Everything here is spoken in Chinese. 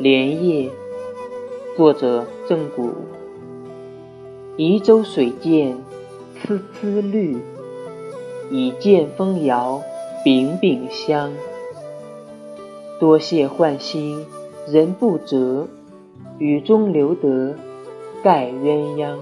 莲叶，作者郑谷。移舟水涧丝丝绿，已见风摇柄柄香。多谢浣溪人不折，雨中留得盖鸳鸯。